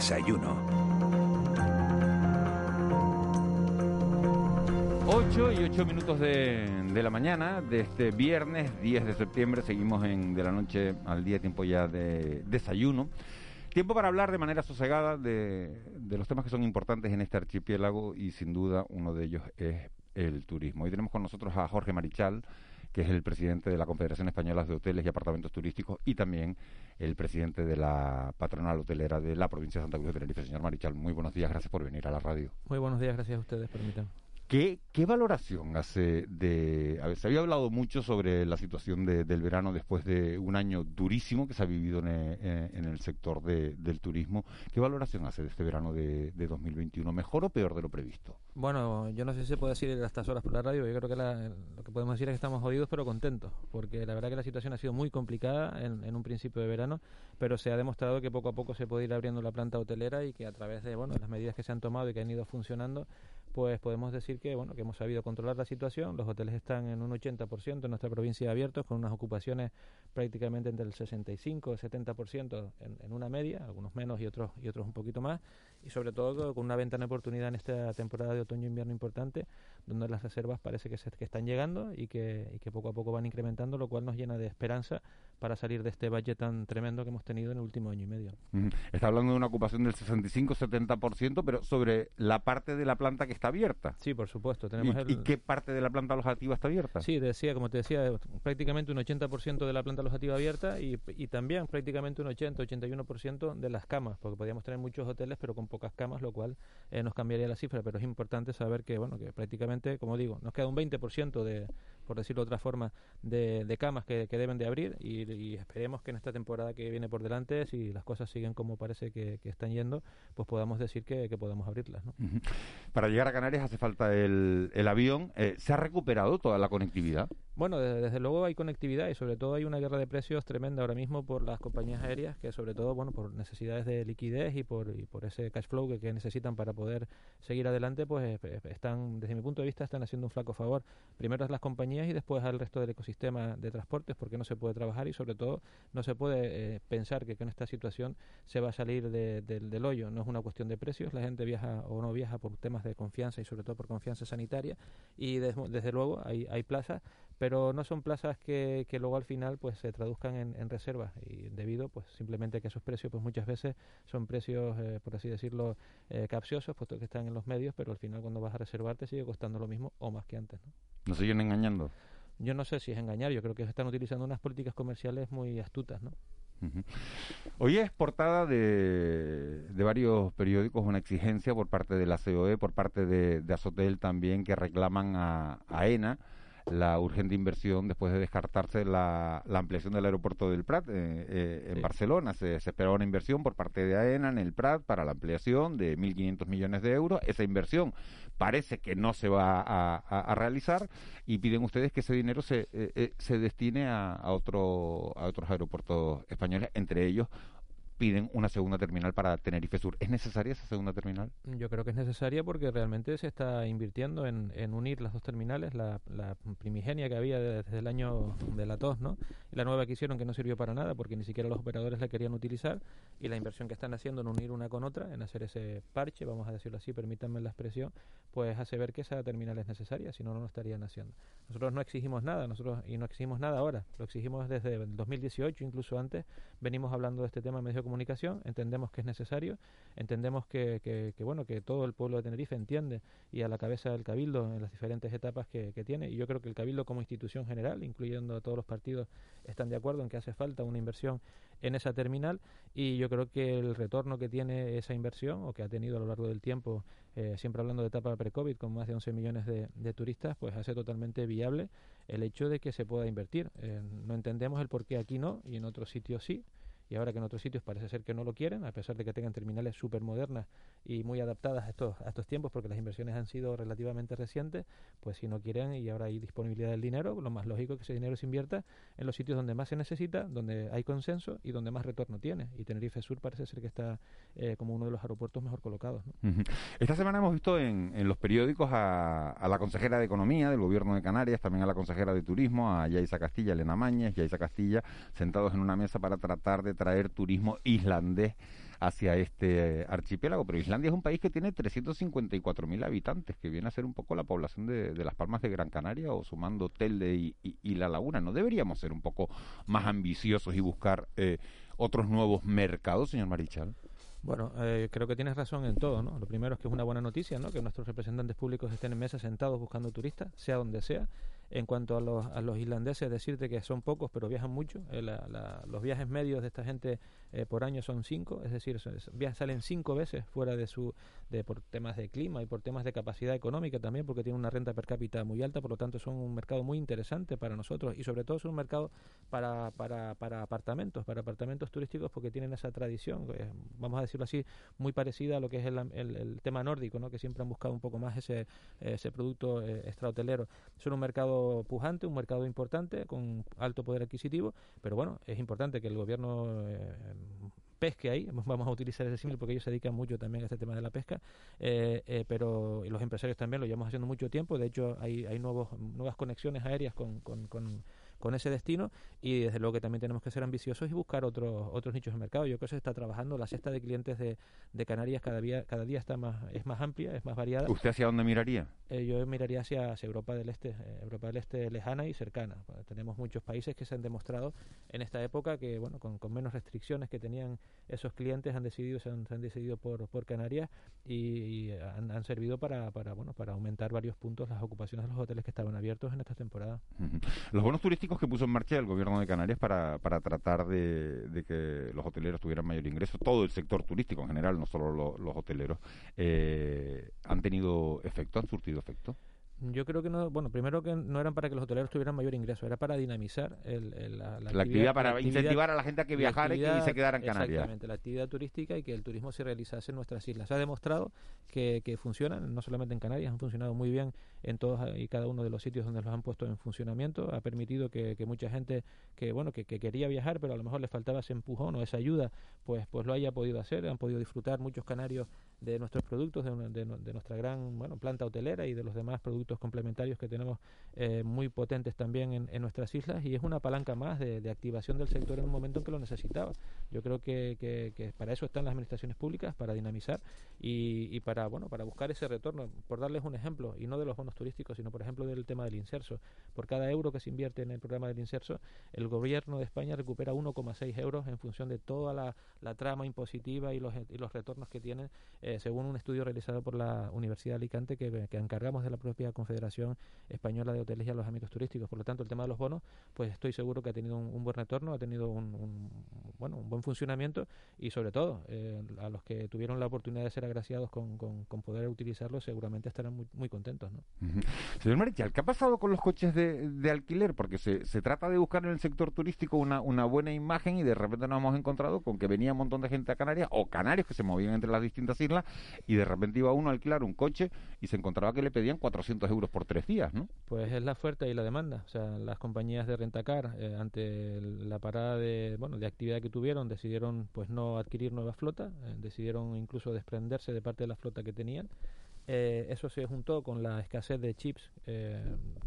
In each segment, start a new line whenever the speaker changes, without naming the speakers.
Desayuno.
8 y 8 minutos de, de la mañana de este viernes 10 de septiembre. Seguimos en de la noche al día, tiempo ya de desayuno. Tiempo para hablar de manera sosegada de, de los temas que son importantes en este archipiélago y sin duda uno de ellos es el turismo. Hoy tenemos con nosotros a Jorge Marichal, que es el presidente de la Confederación Española de Hoteles y Apartamentos Turísticos y también el presidente de la patronal hotelera de la provincia de Santa Cruz de Tenerife. Señor Marichal, muy buenos días, gracias por venir a la radio.
Muy buenos días, gracias a ustedes, permítanme.
¿Qué, ¿Qué, valoración hace de... A se había hablado mucho sobre la situación de, del verano después de un año durísimo que se ha vivido en, en el sector de, del turismo. ¿Qué valoración hace de este verano de, de, 2021? ¿Mejor o peor de lo previsto?
Bueno, yo no sé si se puede decir estas horas por la radio. Yo creo que la, lo que podemos decir es que estamos jodidos pero contentos, porque la verdad que la situación ha sido muy complicada en, en un principio de verano, pero se ha demostrado que poco a poco se puede ir abriendo la planta hotelera y que a través de bueno, las medidas que se han tomado y que han ido funcionando, pues podemos decir que bueno que hemos sabido controlar la situación. Los hoteles están en un 80% en nuestra provincia abiertos, con unas ocupaciones prácticamente entre el 65 y el 70% en, en una media, algunos menos y otros y otros un poquito más, y sobre todo con una ventana de oportunidad en esta temporada de otoño-invierno importante, donde las reservas parece que, se, que están llegando y que, y que poco a poco van incrementando, lo cual nos llena de esperanza para salir de este valle tan tremendo que hemos tenido en el último año y medio.
Está hablando de una ocupación del 65-70%, pero sobre la parte de la planta que está abierta.
Sí, por supuesto. Tenemos
¿Y,
el...
¿Y, qué parte de la planta alojativa está abierta?
Sí, decía, como te decía, prácticamente un 80% de la planta alojativa abierta y, y también prácticamente un 80-81% de las camas, porque podríamos tener muchos hoteles pero con pocas camas, lo cual eh, nos cambiaría la cifra, pero es importante saber que, bueno, que prácticamente, como digo, nos queda un 20% de, por decirlo de otra forma, de, de camas que, que, deben de abrir y, y, esperemos que en esta temporada que viene por delante, si las cosas siguen como parece que, que están yendo, pues podamos decir que, que podamos abrirlas. ¿no?
Para llegar a Canarias hace falta el, el avión. Eh, ¿Se ha recuperado toda la conectividad?
Bueno, desde, desde, luego hay conectividad y sobre todo hay una guerra de precios tremenda ahora mismo por las compañías aéreas que sobre todo, bueno, por necesidades de liquidez y por, y por ese cash flow que, que, necesitan para poder seguir adelante, pues están, desde mi punto de vista, están haciendo un flaco favor. Primero a las compañías y después al resto del ecosistema de transportes porque no se puede trabajar y sobre todo no se puede eh, pensar que con esta situación se va a salir de, de, del hoyo. No es una cuestión de precios, la gente viaja o no viaja por temas de confianza y sobre todo por confianza sanitaria y des, desde luego hay, hay plazas pero no son plazas que, que, luego al final pues se traduzcan en, en, reservas y debido pues simplemente que esos precios pues muchas veces son precios eh, por así decirlo eh, capciosos puesto que están en los medios pero al final cuando vas a reservar te sigue costando lo mismo o más que antes ¿no?
¿Nos siguen engañando?
Yo no sé si es engañar, yo creo que están utilizando unas políticas comerciales muy astutas, ¿no?
Hoy es portada de, de, varios periódicos una exigencia por parte de la COE, por parte de, de Azotel también, que reclaman a, a ENA la urgente inversión después de descartarse la, la ampliación del aeropuerto del Prat eh, eh, en sí. Barcelona. Se, se, esperaba una inversión por parte de AENA en el Prat para la ampliación de 1.500 millones de euros. Esa inversión parece que no se va a, a, a realizar y piden ustedes que ese dinero se, eh, se destine a, a, otro, a otros aeropuertos españoles, entre ellos piden una segunda terminal para Tenerife Sur. ¿Es necesaria esa segunda terminal?
Yo creo que es necesaria porque realmente se está invirtiendo en, en unir las dos terminales, la, la, primigenia que había desde el año de la TOS, ¿no? Y la nueva que hicieron que no sirvió para nada porque ni siquiera los operadores la querían utilizar y la inversión que están haciendo en unir una con otra, en hacer ese parche, vamos a decirlo así, permítanme la expresión, pues hace ver que esa terminal es necesaria, si no, no lo estarían haciendo. Nosotros no exigimos nada, nosotros y no exigimos nada ahora, lo exigimos desde el 2018, incluso antes, venimos hablando de este tema en medios de comunicación, entendemos que es necesario, entendemos que, bueno que todo el pueblo de Tenerife entiende y a la cabeza del Cabildo en las diferentes etapas que, tiene y yo creo que el Cabildo como institución general, incluyendo a todos los partidos, están de acuerdo en que hace falta una inversión en esa terminal y yo creo que el retorno que tiene esa inversión o que ha tenido a lo largo del tiempo, eh, siempre hablando de etapa pre-COVID con más de 11 millones de, de, turistas, pues hace totalmente viable el hecho de que se pueda invertir. Eh, no entendemos el por qué aquí no y en otros sitios sí y ahora que en otros sitios parece ser que no lo quieren, a pesar de que tengan terminales súper modernas y muy adaptadas a estos, a estos tiempos, porque las inversiones han sido relativamente recientes, pues si no quieren y ahora hay disponibilidad del dinero, lo más lógico es que ese dinero se invierta en los sitios donde más se necesita, donde hay consenso y donde más retorno tiene. Y Tenerife Sur parece ser que está eh, como uno de los aeropuertos mejor colocados.
Esta semana hemos visto en, en los periódicos a, a, la consejera de Economía del Gobierno de Canarias, también a la consejera de Turismo, a Yaisa Castilla, Elena Mañez, Yaisa Castilla, sentados en una mesa para tratar de traer turismo islandés hacia este eh, archipiélago. Pero Islandia es un país que tiene 354.000 habitantes, que viene a ser un poco la población de, Las Palmas de Gran Canaria o sumando Telde y, y, y, La Laguna. ¿No deberíamos ser un poco más ambiciosos y buscar eh, otros nuevos mercados, señor Marichal?
Bueno, eh, creo que tienes razón en todo, ¿no? Lo primero es que es una buena noticia, ¿no? Que nuestros representantes públicos estén en mesa sentados buscando turistas, sea donde sea. En cuanto a los, a los irlandeses, decirte que son pocos, pero viajan mucho. Eh, los viajes medios de esta gente eh, por año son cinco, es decir, salen cinco veces fuera de su, de, por temas de clima y por temas de capacidad económica también, porque tienen una renta per cápita muy alta, por lo tanto son un mercado muy interesante para nosotros y sobre todo es un mercado para, para, para apartamentos, para apartamentos turísticos, porque tienen esa tradición, eh, vamos a decirlo así, muy parecida a lo que es el, el, el tema nórdico, ¿no? que siempre han buscado un poco más ese, ese producto extrahotelero. Son un mercado pujante, un mercado importante, con alto poder adquisitivo, pero bueno, es importante que el gobierno eh, pesque ahí, vamos a utilizar ese símil porque ellos se dedican mucho también a este tema de la pesca, eh, eh, pero y los empresarios también lo llevamos haciendo mucho tiempo, de hecho hay, hay nuevos, nuevas conexiones aéreas con, con, con con ese destino y desde luego que también tenemos que ser ambiciosos y buscar otros otros nichos de mercado. Yo creo que se está trabajando, la cesta de clientes de, de Canarias cada día cada día está más es más amplia, es más variada.
¿Usted hacia dónde miraría?
Eh, yo miraría hacia, hacia, Europa del Este, eh, Europa del Este lejana y cercana. Bueno, tenemos muchos países que se han demostrado en esta época que bueno, con, con menos restricciones que tenían esos clientes han decidido se han, se han decidido por, por Canarias y, y han, han, servido para, para bueno, para aumentar varios puntos las ocupaciones de los hoteles que estaban abiertos en esta temporada.
Uh -huh. Los bonos turísticos que puso en marcha el gobierno de Canarias para, para tratar de, que los hoteleros tuvieran mayor ingreso, todo el sector turístico en general, no solo lo, los hoteleros, eh, han tenido efecto, han surtido efecto.
Yo creo que no, bueno, primero que no eran para que los hoteleros tuvieran mayor ingreso, era para dinamizar el, el, la,
la, la, actividad, para actividad, incentivar a la gente a que viajara y que se quedara en Canarias.
Exactamente, la actividad turística y que el turismo se realizase en nuestras islas. Se ha demostrado que, que funcionan, no solamente en Canarias, han funcionado muy bien en todos y cada uno de los sitios donde los han puesto en funcionamiento. Ha permitido que, que mucha gente que, bueno, que, que, quería viajar, pero a lo mejor le faltaba ese empujón o esa ayuda, pues, pues lo haya podido hacer. Han podido disfrutar muchos canarios de nuestros productos, de, de, de nuestra gran bueno, planta hotelera y de los demás productos complementarios que tenemos eh, muy potentes también en, en, nuestras islas y es una palanca más de, activación del sector en un momento en que lo necesitaba. Yo creo que, que, que para eso están las administraciones públicas, para dinamizar y, y, para bueno para buscar ese retorno. Por darles un ejemplo, y no de los bonos turísticos, sino por ejemplo del tema del inserso. Por cada euro que se invierte en el programa del inserso, el gobierno de España recupera 1,6 euros en función de toda la, la trama impositiva y los, y los retornos que tienen, eh, según un estudio realizado por la Universidad de Alicante que, que encargamos de la propia Confederación Española de Hoteles y Alojamientos Turísticos. Por lo tanto, el tema de los bonos, pues estoy seguro que ha tenido un, buen retorno, ha tenido un, bueno, un buen funcionamiento y sobre todo eh, a los que tuvieron la oportunidad de ser agraciados con, con, poder utilizarlo seguramente estarán muy, muy contentos. ¿no?
Señor Marichal, ¿qué ha pasado con los coches de, de alquiler? Porque se, se, trata de buscar en el sector turístico una, una buena imagen y de repente nos hemos encontrado con que venía un montón de gente a Canarias o canarios que se movían entre las distintas islas y de repente iba uno a alquilar un coche y se encontraba que le pedían 400 euros por tres días, ¿no?
Pues es la oferta y la demanda. O sea, las compañías de rentacar eh, ante la parada de bueno de actividad que tuvieron decidieron pues no adquirir nueva flota, eh, decidieron incluso desprenderse de parte de la flota que tenían. Eh, eso se juntó con la escasez de chips. Eh,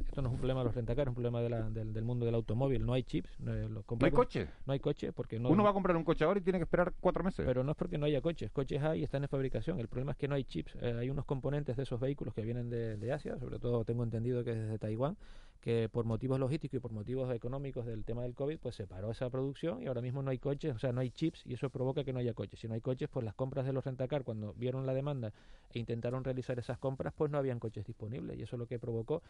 esto no es un problema de los rentacar, es un problema de la, del, del, mundo del automóvil. No hay chips.
Eh, ¿No hay coche?
No hay coche porque no.
Uno va a comprar un coche ahora y tiene que esperar cuatro meses.
Pero no es porque no haya coches. Coches hay y están en fabricación. El problema es que no hay chips. Eh, hay unos componentes de esos vehículos que vienen de, de Asia, sobre todo tengo entendido que es desde Taiwán, que por motivos logísticos y por motivos económicos del tema del COVID, pues se paró esa producción y ahora mismo no hay coches, o sea, no hay chips y eso provoca que no haya coches. Si no hay coches, pues las compras de los rentacar, cuando vieron la demanda e intentaron realizar esas compras, pues no habían coches disponibles y eso es lo que provocó.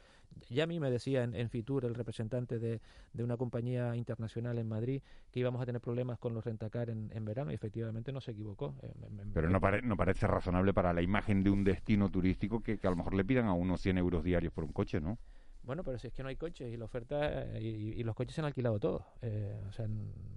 Ya a mí me decía en, Fitur, el representante de, de, una compañía internacional en Madrid, que íbamos a tener problemas con los rentacar en, en verano y efectivamente no se equivocó. Eh,
Pero no, no, parece razonable para la imagen de un destino turístico que, que a lo mejor le pidan a unos 100 euros diarios por un coche, ¿no?
Bueno, pero si es que no hay coches y la oferta y, los coches se han alquilado todos. Eh, o sea,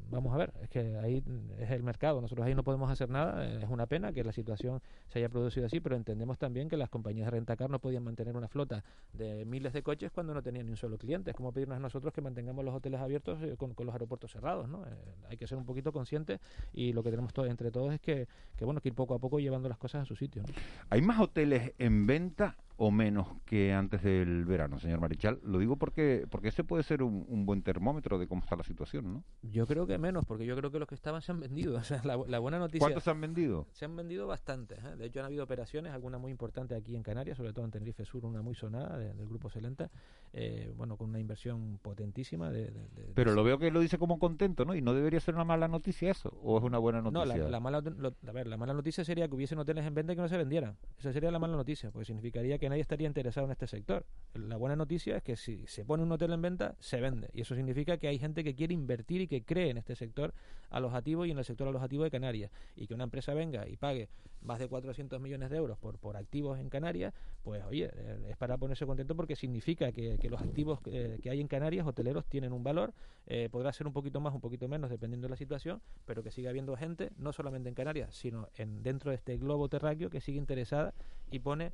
vamos a ver, es que ahí es el mercado, nosotros ahí no podemos hacer nada, eh, es una pena que la situación se haya producido así, pero entendemos también que las compañías de rentacar no podían mantener una flota de miles de coches cuando no tenían ni un solo cliente. Es como pedirnos a nosotros que mantengamos los hoteles abiertos eh, con, los aeropuertos cerrados, ¿no? hay que ser un poquito conscientes y lo que tenemos todos, entre todos es que, que, bueno, que ir poco a poco llevando las cosas a su sitio.
¿Hay más hoteles en venta o menos que antes del verano, señor Marichal. Lo digo porque porque ese puede ser un, buen termómetro de cómo está la situación, ¿no?
Yo creo que menos, porque yo creo que los que estaban se han vendido. O sea, la, buena noticia...
¿Cuántos se han vendido?
Se han vendido bastantes. ¿eh? De hecho, han habido operaciones, alguna muy importante aquí en Canarias, sobre todo en Tenerife Sur, una muy sonada del Grupo Celenta, eh, bueno, con una inversión potentísima. De,
Pero lo veo que lo dice como contento, ¿no? ¿Y no debería ser una mala noticia eso? ¿O es una buena noticia?
No, la, mala, a ver, la mala noticia sería que hubiesen hoteles en venta y que no se vendieran. Esa sería la mala noticia, porque significaría que nadie estaría interesado en este sector. La buena noticia es que si se pone un hotel en venta, se vende. Y eso significa que hay gente que quiere invertir y que cree en este sector alojativo y en el sector alojativo de Canarias. Y que una empresa venga y pague más de 400 millones de euros por, por activos en Canarias, pues oye, eh, es para ponerse contento porque significa que, los activos eh, que hay en Canarias, hoteleros, tienen un valor. Eh, podrá ser un poquito más, un poquito menos, dependiendo de la situación, pero que siga habiendo gente, no solamente en Canarias, sino en dentro de este globo terráqueo que sigue interesada y pone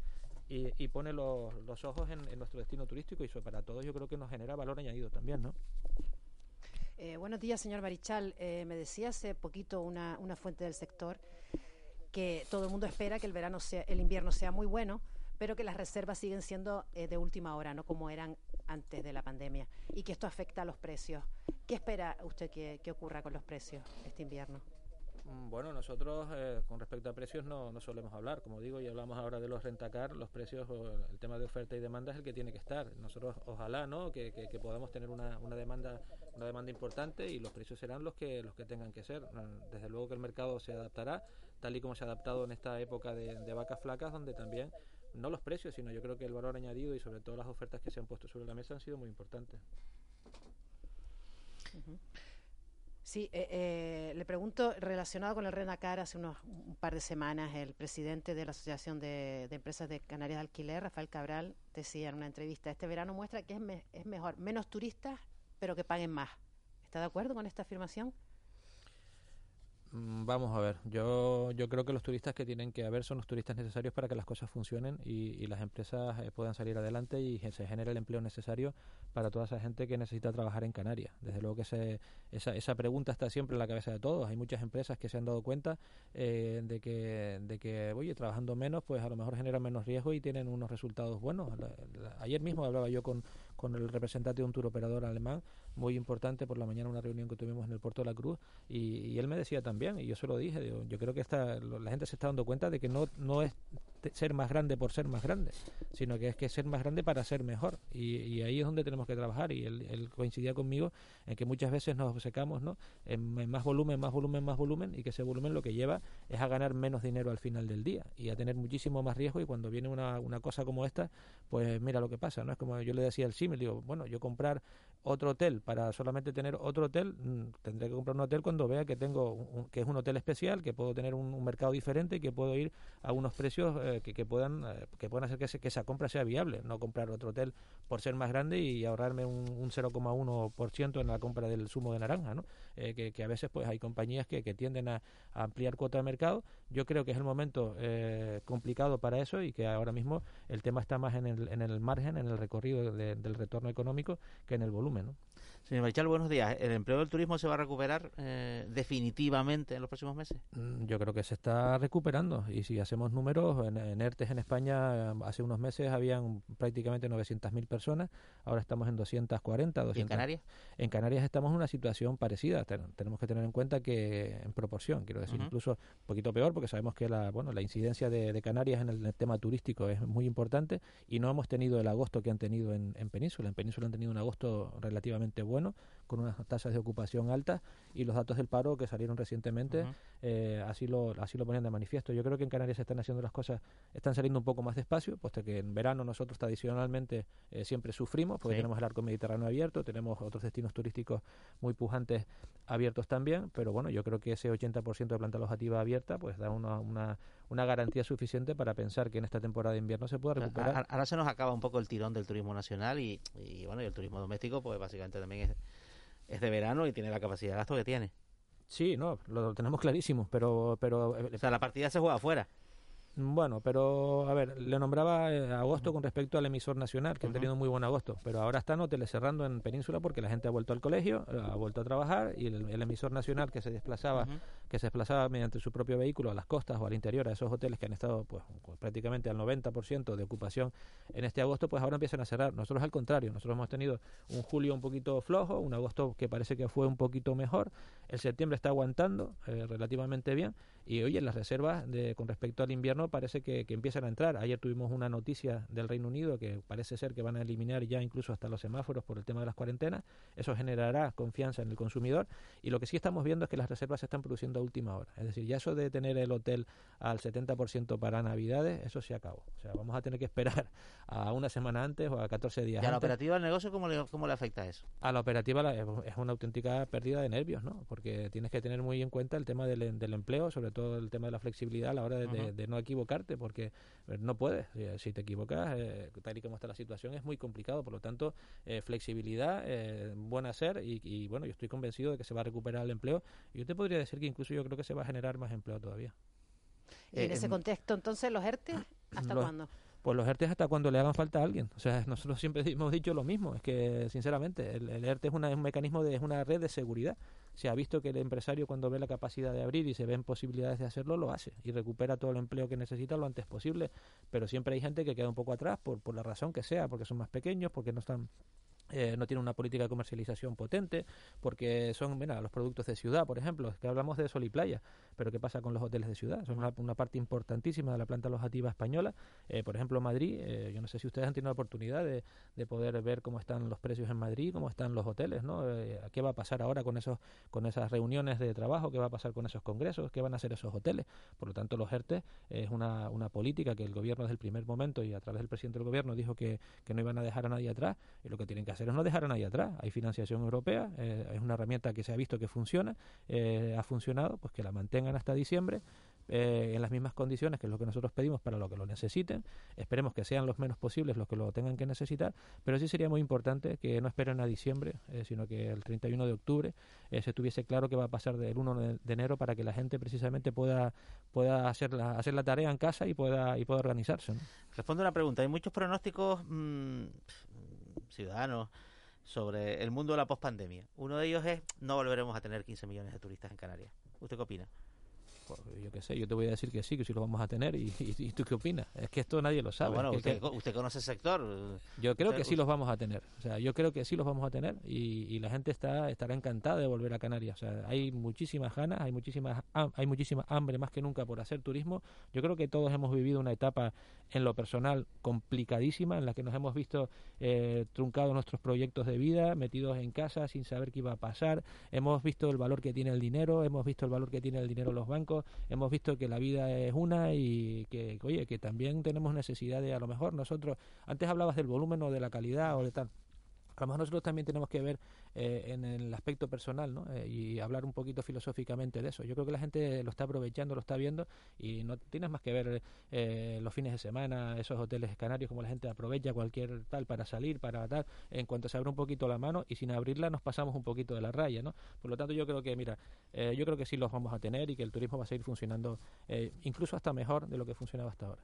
y, pone los, los ojos en, nuestro destino turístico y eso para todos yo creo que nos genera valor añadido también, ¿no?
Eh, buenos días, señor Marichal. Eh, me decía hace poquito una, una fuente del sector que todo el mundo espera que el verano sea, el invierno sea muy bueno, pero que las reservas siguen siendo eh, de última hora, no como eran antes de la pandemia, y que esto afecta a los precios. ¿Qué espera usted que, que ocurra con los precios este invierno?
Mm, bueno, nosotros eh, con respecto a precios no, no, solemos hablar, como digo, y hablamos ahora de los rentacar, los precios, el tema de oferta y demanda es el que tiene que estar. Nosotros ojalá ¿no? que, que, podamos tener una, una, demanda una demanda importante y los precios serán los que los que tengan que ser. Desde luego que el mercado se adaptará, tal y como se ha adaptado en esta época de vacas flacas, donde también no los precios, sino yo creo que el valor añadido y sobre todo las ofertas que se han puesto sobre la mesa han sido muy importantes.
Sí, eh, eh, le pregunto, relacionado con el Renacar, hace unos un par de semanas, el presidente de la Asociación de, Empresas de Canarias de Alquiler, Rafael Cabral, decía en una entrevista, este verano muestra que es, es mejor, menos turistas, pero que paguen más. ¿Está de acuerdo con esta afirmación?
Mm, vamos a ver, yo, yo creo que los turistas que tienen que haber son los turistas necesarios para que las cosas funcionen y, las empresas eh, puedan salir adelante y se genere el empleo necesario para toda esa gente que necesita trabajar en Canarias. Desde luego que se, esa, esa pregunta está siempre en la cabeza de todos. Hay muchas empresas que se han dado cuenta eh, de, que, de que, oye, trabajando menos, pues a lo mejor generan menos riesgo y tienen unos resultados buenos. ayer mismo hablaba yo con, con el representante de un tour operador alemán muy importante por la mañana, una reunión que tuvimos en el Puerto de la Cruz, y, él me decía también, y yo se lo dije, yo creo que esta, la gente se está dando cuenta de que no, no es ser más grande por ser más grande, sino que es que ser más grande para ser mejor. Y, ahí es donde tenemos que trabajar. Y él, coincidía conmigo en que muchas veces nos secamos ¿no? En, más volumen, más volumen, más volumen, y que ese volumen lo que lleva es a ganar menos dinero al final del día y a tener muchísimo más riesgo. Y cuando viene una, una cosa como esta, pues mira lo que pasa. no Es como yo le decía al me digo, bueno, yo comprar otro hotel para solamente tener otro hotel, mm, tendré que comprar un hotel cuando vea que tengo que es un hotel especial, que puedo tener un, mercado diferente y que puedo ir a unos precios eh, que, puedan eh, que puedan hacer que, que, esa compra sea viable, no comprar otro hotel por ser más grande y ahorrarme un, un 0,1% en la compra del zumo de naranja, ¿no? Eh, que, a veces pues hay compañías que, que tienden a, ampliar cuota de mercado. Yo creo que es el momento complicado para eso y que ahora mismo el tema está más en el, en el margen, en el recorrido del retorno económico que en el volumen. ¿No?
Señor Marichal, buenos días. ¿El empleo del turismo se va a recuperar eh, definitivamente en los próximos meses?
Mm, yo creo que se está recuperando y si hacemos números, en, ERTES en España hace unos meses habían prácticamente 900.000 personas, ahora estamos en 240. 200.
¿Y en Canarias?
En Canarias estamos en una situación parecida. tenemos que tener en cuenta que en proporción, quiero decir, incluso un poquito peor porque sabemos que la, bueno, la incidencia de, Canarias en el, tema turístico es muy importante y no hemos tenido el agosto que han tenido en, en Península. En Península han tenido un agosto relativamente bueno bueno, con unas tasas de ocupación altas y los datos del paro que salieron recientemente eh, así lo así lo ponían de manifiesto. Yo creo que en Canarias se están haciendo las cosas, están saliendo un poco más despacio, puesto que en verano nosotros tradicionalmente eh, siempre sufrimos, porque tenemos el arco mediterráneo abierto, tenemos otros destinos turísticos muy pujantes abiertos también, pero bueno, yo creo que ese 80% de planta alojativa abierta pues da una, una, una, garantía suficiente para pensar que en esta temporada de invierno se pueda recuperar.
Ahora se nos acaba un poco el tirón del turismo nacional y, y bueno, y el turismo doméstico pues básicamente también es, es de verano y tiene la capacidad de gasto que tiene.
Sí, no, lo tenemos clarísimo, pero... pero
o sea, la partida se juega afuera.
Bueno, pero a ver, le nombraba eh, agosto con respecto al emisor nacional, que ha tenido muy buen agosto, pero ahora están hoteles cerrando en Península porque la gente ha vuelto al colegio, eh, ha vuelto a trabajar y el, emisor nacional que se desplazaba, que se desplazaba mediante su propio vehículo a las costas o al interior a esos hoteles que han estado pues, prácticamente al 90% de ocupación en este agosto, pues ahora empiezan a cerrar. Nosotros al contrario, nosotros hemos tenido un julio un poquito flojo, un agosto que parece que fue un poquito mejor, el septiembre está aguantando eh, relativamente bien y oye, las reservas de, con respecto al invierno parece que, empiezan a entrar. Ayer tuvimos una noticia del Reino Unido que parece ser que van a eliminar ya incluso hasta los semáforos por el tema de las cuarentenas. Eso generará confianza en el consumidor. Y lo que sí estamos viendo es que las reservas se están produciendo a última hora. Es decir, ya eso de tener el hotel al 70% para Navidades, eso se acabó. O sea, vamos a tener que esperar a una semana antes o a 14 días
¿Y
a
la operativa del negocio cómo le, cómo le afecta eso?
A la operativa es una auténtica pérdida de nervios, ¿no? Porque tienes que tener muy en cuenta el tema del, del empleo, sobre todo el tema de la flexibilidad a la hora de, no equivocarte, porque eh, no puedes. Eh, si te equivocas, eh, tal y como está la situación, es muy complicado. Por lo tanto, flexibilidad, buen hacer y, y, bueno, yo estoy convencido de que se va a recuperar el empleo. Y yo te podría decir que incluso yo creo que se va a generar más empleo todavía.
Y en ese contexto, entonces, ¿los ERTE hasta cuándo?
pues los ERTE hasta cuando le hagan falta a alguien. O sea, nosotros siempre hemos dicho lo mismo, es que sinceramente el, ERTE es, una, es un mecanismo de es una red de seguridad. Se ha visto que el empresario cuando ve la capacidad de abrir y se ven posibilidades de hacerlo, lo hace y recupera todo el empleo que necesita lo antes posible. Pero siempre hay gente que queda un poco atrás por, por la razón que sea, porque son más pequeños, porque no están eh, no tiene una política de comercialización potente, porque son, mira, los productos de ciudad, por ejemplo, que hablamos de sol y playa, pero ¿qué pasa con los hoteles de ciudad? Son una, parte importantísima de la planta alojativa española. Eh, por ejemplo, Madrid, eh, yo no sé si ustedes han tenido la oportunidad de, de, poder ver cómo están los precios en Madrid, cómo están los hoteles, ¿no? ¿Qué va a pasar ahora con, esos, con esas reuniones de trabajo? ¿Qué va a pasar con esos congresos? ¿Qué van a hacer esos hoteles? Por lo tanto, los ERTE es una, una política que el gobierno desde el primer momento y a través del presidente del gobierno dijo que, que no iban a dejar a nadie atrás y lo que tienen que hacer es no dejar a nadie atrás hay financiación europea, eh, es una herramienta que se ha visto que funciona, eh, ha funcionado, pues que la mantengan hasta diciembre. Eh, en las mismas condiciones que es lo que nosotros pedimos para lo que lo necesiten. Esperemos que sean los menos posibles los que lo tengan que necesitar, pero sí sería muy importante que no esperen a diciembre, sino que el 31 de octubre se tuviese claro qué va a pasar del 1 de, enero para que la gente precisamente pueda pueda hacer la, hacer la tarea en casa y pueda y pueda organizarse.
Responde una pregunta. Hay muchos pronósticos mm, ciudadanos sobre el mundo de la pospandemia. Uno de ellos es no volveremos a tener 15 millones de turistas en Canarias. ¿Usted qué opina?
Pues, yo qué sé, yo te voy a decir que sí, que sí lo vamos a tener. ¿Y, tú qué opinas? Es que esto nadie lo sabe.
bueno, usted, conoce el sector.
Yo creo que sí los vamos a tener. O sea, yo creo que sí los vamos a tener y, la gente está estará encantada de volver a Canarias. O sea, hay muchísimas ganas, hay muchísimas hay muchísima hambre más que nunca por hacer turismo. Yo creo que todos hemos vivido una etapa en lo personal complicadísima en la que nos hemos visto eh, truncados nuestros proyectos de vida, metidos en casa sin saber qué iba a pasar. Hemos visto el valor que tiene el dinero, hemos visto el valor que tiene el dinero los bancos hemos visto que la vida es una y que, oye, que también tenemos necesidad de, a lo mejor nosotros, antes hablabas del volumen o de la calidad o de tal. A lo mejor nosotros también tenemos que ver eh, en el aspecto personal ¿no? Eh, y hablar un poquito filosóficamente de eso. Yo creo que la gente lo está aprovechando, lo está viendo y no tienes más que ver eh, los fines de semana, esos hoteles canarios, como la gente aprovecha cualquier tal para salir, para tal. En cuanto se abre un poquito la mano y sin abrirla nos pasamos un poquito de la raya. ¿no? Por lo tanto, yo creo que, mira, yo creo que sí los vamos a tener y que el turismo va a seguir funcionando incluso hasta mejor de lo que funcionaba hasta ahora.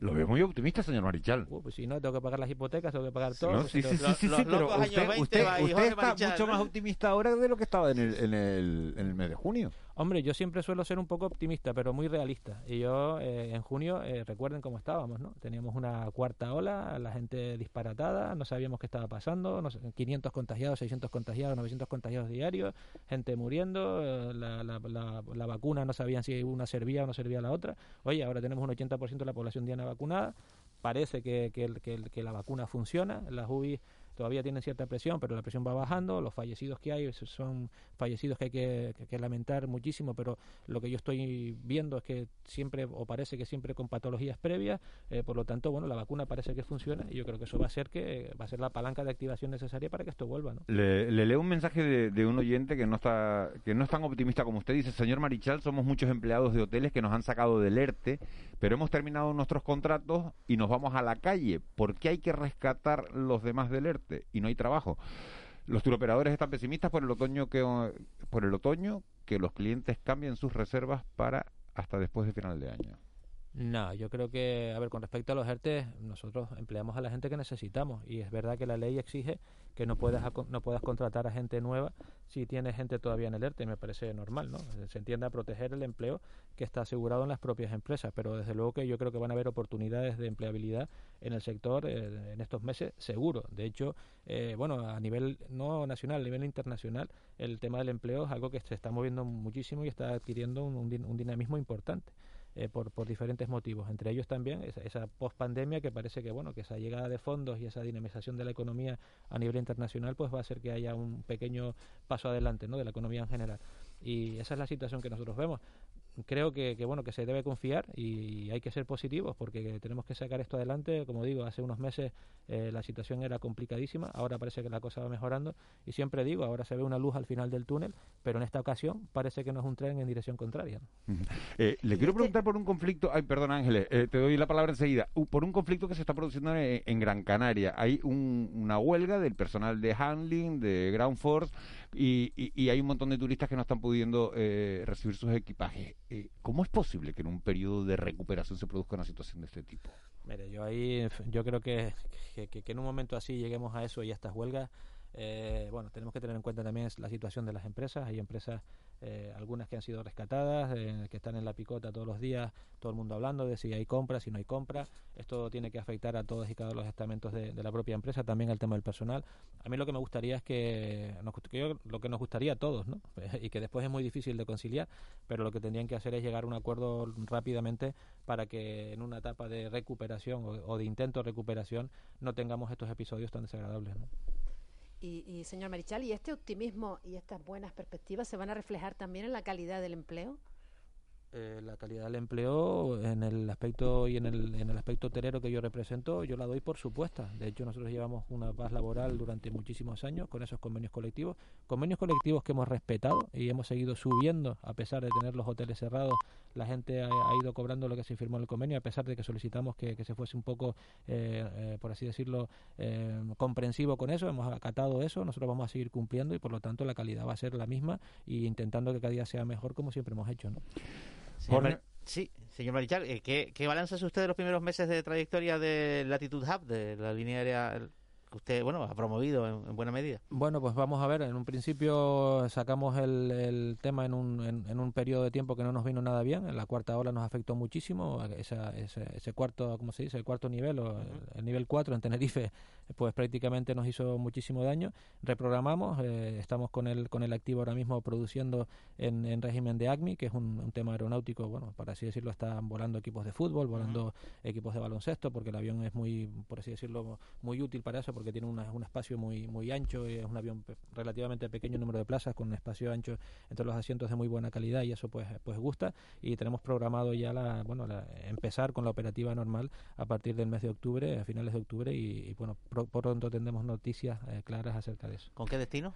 Lo veo muy optimista, señor Marichal.
Uh, pues si no, tengo que pagar las hipotecas, tengo que pagar todo.
sí, sí, sí, sí, pero usted, usted, está mucho más optimista ahora de lo que estaba en el, en el, en el mes de junio.
Hombre, yo siempre suelo ser un poco optimista, pero muy realista. Y yo eh, en junio, eh, recuerden cómo estábamos, ¿no? Teníamos una cuarta ola, la gente disparatada, no sabíamos qué estaba pasando, no 500 contagiados, 600 contagiados, 900 contagiados diarios, gente muriendo, eh, la, la, la, vacuna no sabían si una servía o no servía la otra. Oye, ahora tenemos un 80% de la población diana vacunada, parece que, que, que, que la vacuna funciona, las UBI todavía tienen cierta presión, pero la presión va bajando, los fallecidos que hay son fallecidos que hay que, lamentar muchísimo, pero lo que yo estoy viendo es que siempre, o parece que siempre con patologías previas, eh, por lo tanto, bueno, la vacuna parece que funciona y yo creo que eso va a ser que va a ser la palanca de activación necesaria para que esto vuelva. ¿no?
Le, leo un mensaje de, un oyente que no está que no es tan optimista como usted dice, señor Marichal, somos muchos empleados de hoteles que nos han sacado del ERTE, pero hemos terminado nuestros contratos y nos vamos a la calle. ¿Por qué hay que rescatar los demás del ERTE y no hay trabajo? Los turoperadores están pesimistas por el otoño que por el otoño que los clientes cambien sus reservas para hasta después de final de año.
No, yo creo que, a ver, con respecto a los ERTE, nosotros empleamos a la gente que necesitamos y es verdad que la ley exige que no puedas, no puedas contratar a gente nueva si tienes gente todavía en el ERTE, me parece normal, ¿no? Se entiende a proteger el empleo que está asegurado en las propias empresas, pero desde luego que yo creo que van a haber oportunidades de empleabilidad en el sector eh, en estos meses, seguro. De hecho, eh, bueno, a nivel no nacional, a nivel internacional, el tema del empleo es algo que se está moviendo muchísimo y está adquiriendo un dinamismo importante. Eh, por, por diferentes motivos, entre ellos también esa, esa pospandemia que parece que bueno que esa llegada de fondos y esa dinamización de la economía a nivel internacional pues va a hacer que haya un pequeño paso adelante ¿no? de la economía en general. Y esa es la situación que nosotros vemos creo que, bueno que se debe confiar y hay que ser positivos porque tenemos que sacar esto adelante. Como digo hace unos meses eh, la situación era complicadísima ahora parece que la cosa va mejorando. Y siempre digo ahora se ve una luz al final del túnel pero en esta ocasión parece que no es un tren en dirección contraria
eh, le quiero preguntar por un conflicto ay perdón Ángeles eh, te doy la palabra enseguida por un conflicto que se está produciendo en, Gran Canaria. Hay una huelga del personal de handling de ground force y, hay un montón de turistas que no están pudiendo eh, recibir sus equipajes. Eh, ¿Cómo es posible que en un periodo de recuperación se produzca una situación de este tipo?
Mire, yo ahí, yo creo que, que, en un momento así lleguemos a eso y a estas huelgas, eh, bueno, tenemos que tener en cuenta también la situación de las empresas. Hay empresas eh, algunas que han sido rescatadas, eh, que están en la picota todos los días, todo el mundo hablando de si hay compra, si no hay compra. Esto tiene que afectar a todos y cada uno de los estamentos de, la propia empresa, también al tema del personal. A mí lo que me gustaría es que, nos, lo que nos gustaría a todos, ¿no? y que después es muy difícil de conciliar, pero lo que tendrían que hacer es llegar a un acuerdo rápidamente para que en una etapa de recuperación o, de intento de recuperación no tengamos estos episodios tan desagradables. ¿no?
Y, señor Marichal, ¿y este optimismo y estas buenas perspectivas se van a reflejar también en la calidad del empleo?
Eh, la calidad del empleo en el aspecto y en el, en el aspecto hotelero que yo represento, yo la doy por supuesta. De hecho, nosotros llevamos una paz laboral durante muchísimos años con esos convenios colectivos, convenios colectivos que hemos respetado y hemos seguido subiendo a pesar de tener los hoteles cerrados. La gente ha, ido cobrando lo que se firmó en el convenio, a pesar de que solicitamos que, se fuese un poco, eh, eh, por así decirlo, comprensivo con eso. Hemos acatado eso, nosotros vamos a seguir cumpliendo y por lo tanto la calidad va a ser la misma y intentando que cada día sea mejor como siempre hemos hecho. ¿no?
Sí, señor Marichal, eh, ¿qué, ¿qué balance hace usted de los primeros meses de trayectoria de Latitude Hub, de la línea aérea usted, bueno, ha promovido en, buena medida.
Bueno, pues vamos a ver. En un principio sacamos el, tema en un, en, un periodo de tiempo que no nos vino nada bien. En la cuarta ola nos afectó muchísimo. Esa, ese, ese, cuarto, ¿cómo se dice? El cuarto nivel, o el, nivel 4 en Tenerife, pues prácticamente nos hizo muchísimo daño. Reprogramamos. Eh, estamos con el, con el activo ahora mismo produciendo en, en régimen de ACMI, que es un, tema aeronáutico, bueno, para así decirlo, están volando equipos de fútbol, volando equipos de baloncesto, porque el avión es muy, por así decirlo, muy útil para eso, porque tiene un espacio muy muy ancho, es un avión relativamente pequeño número de plazas con un espacio ancho entre los asientos de muy buena calidad y eso pues pues gusta y tenemos programado ya la bueno empezar con la operativa normal a partir del mes de octubre, a finales de octubre y, bueno, por pronto tendremos noticias eh, claras acerca de eso.
¿Con qué destino?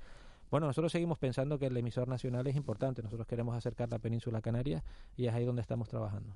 Bueno, nosotros seguimos pensando que el emisor nacional es importante. Nosotros queremos acercar la península Canaria y es ahí donde estamos trabajando.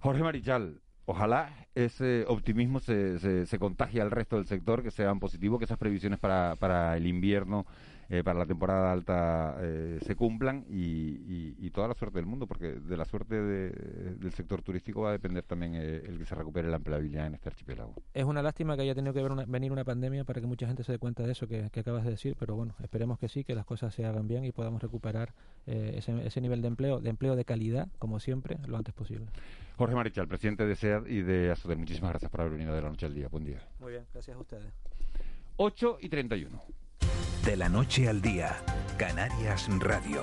Jorge Marichal, Ojalá ese optimismo se, se, se, contagie al resto del sector, que sean positivos, que esas previsiones para, para el invierno, eh, para la temporada alta eh, se cumplan y, y, toda la suerte del mundo, porque de la suerte del sector turístico va a depender también eh, el que se recupere la empleabilidad en este archipiélago.
Es una lástima que haya tenido que venir una pandemia para que mucha gente se dé cuenta de eso que, que, acabas de decir, pero bueno, esperemos que sí, que las cosas se hagan bien y podamos recuperar ese, ese nivel de empleo, de empleo de calidad, como siempre, lo antes posible.
Jorge Marichal, presidente de SEAD y de ASODER. Muchísimas gracias por haber venido de la noche al día. Buen día.
Muy bien, gracias a ustedes.
8 y 31.
De la noche al día, Canarias Radio.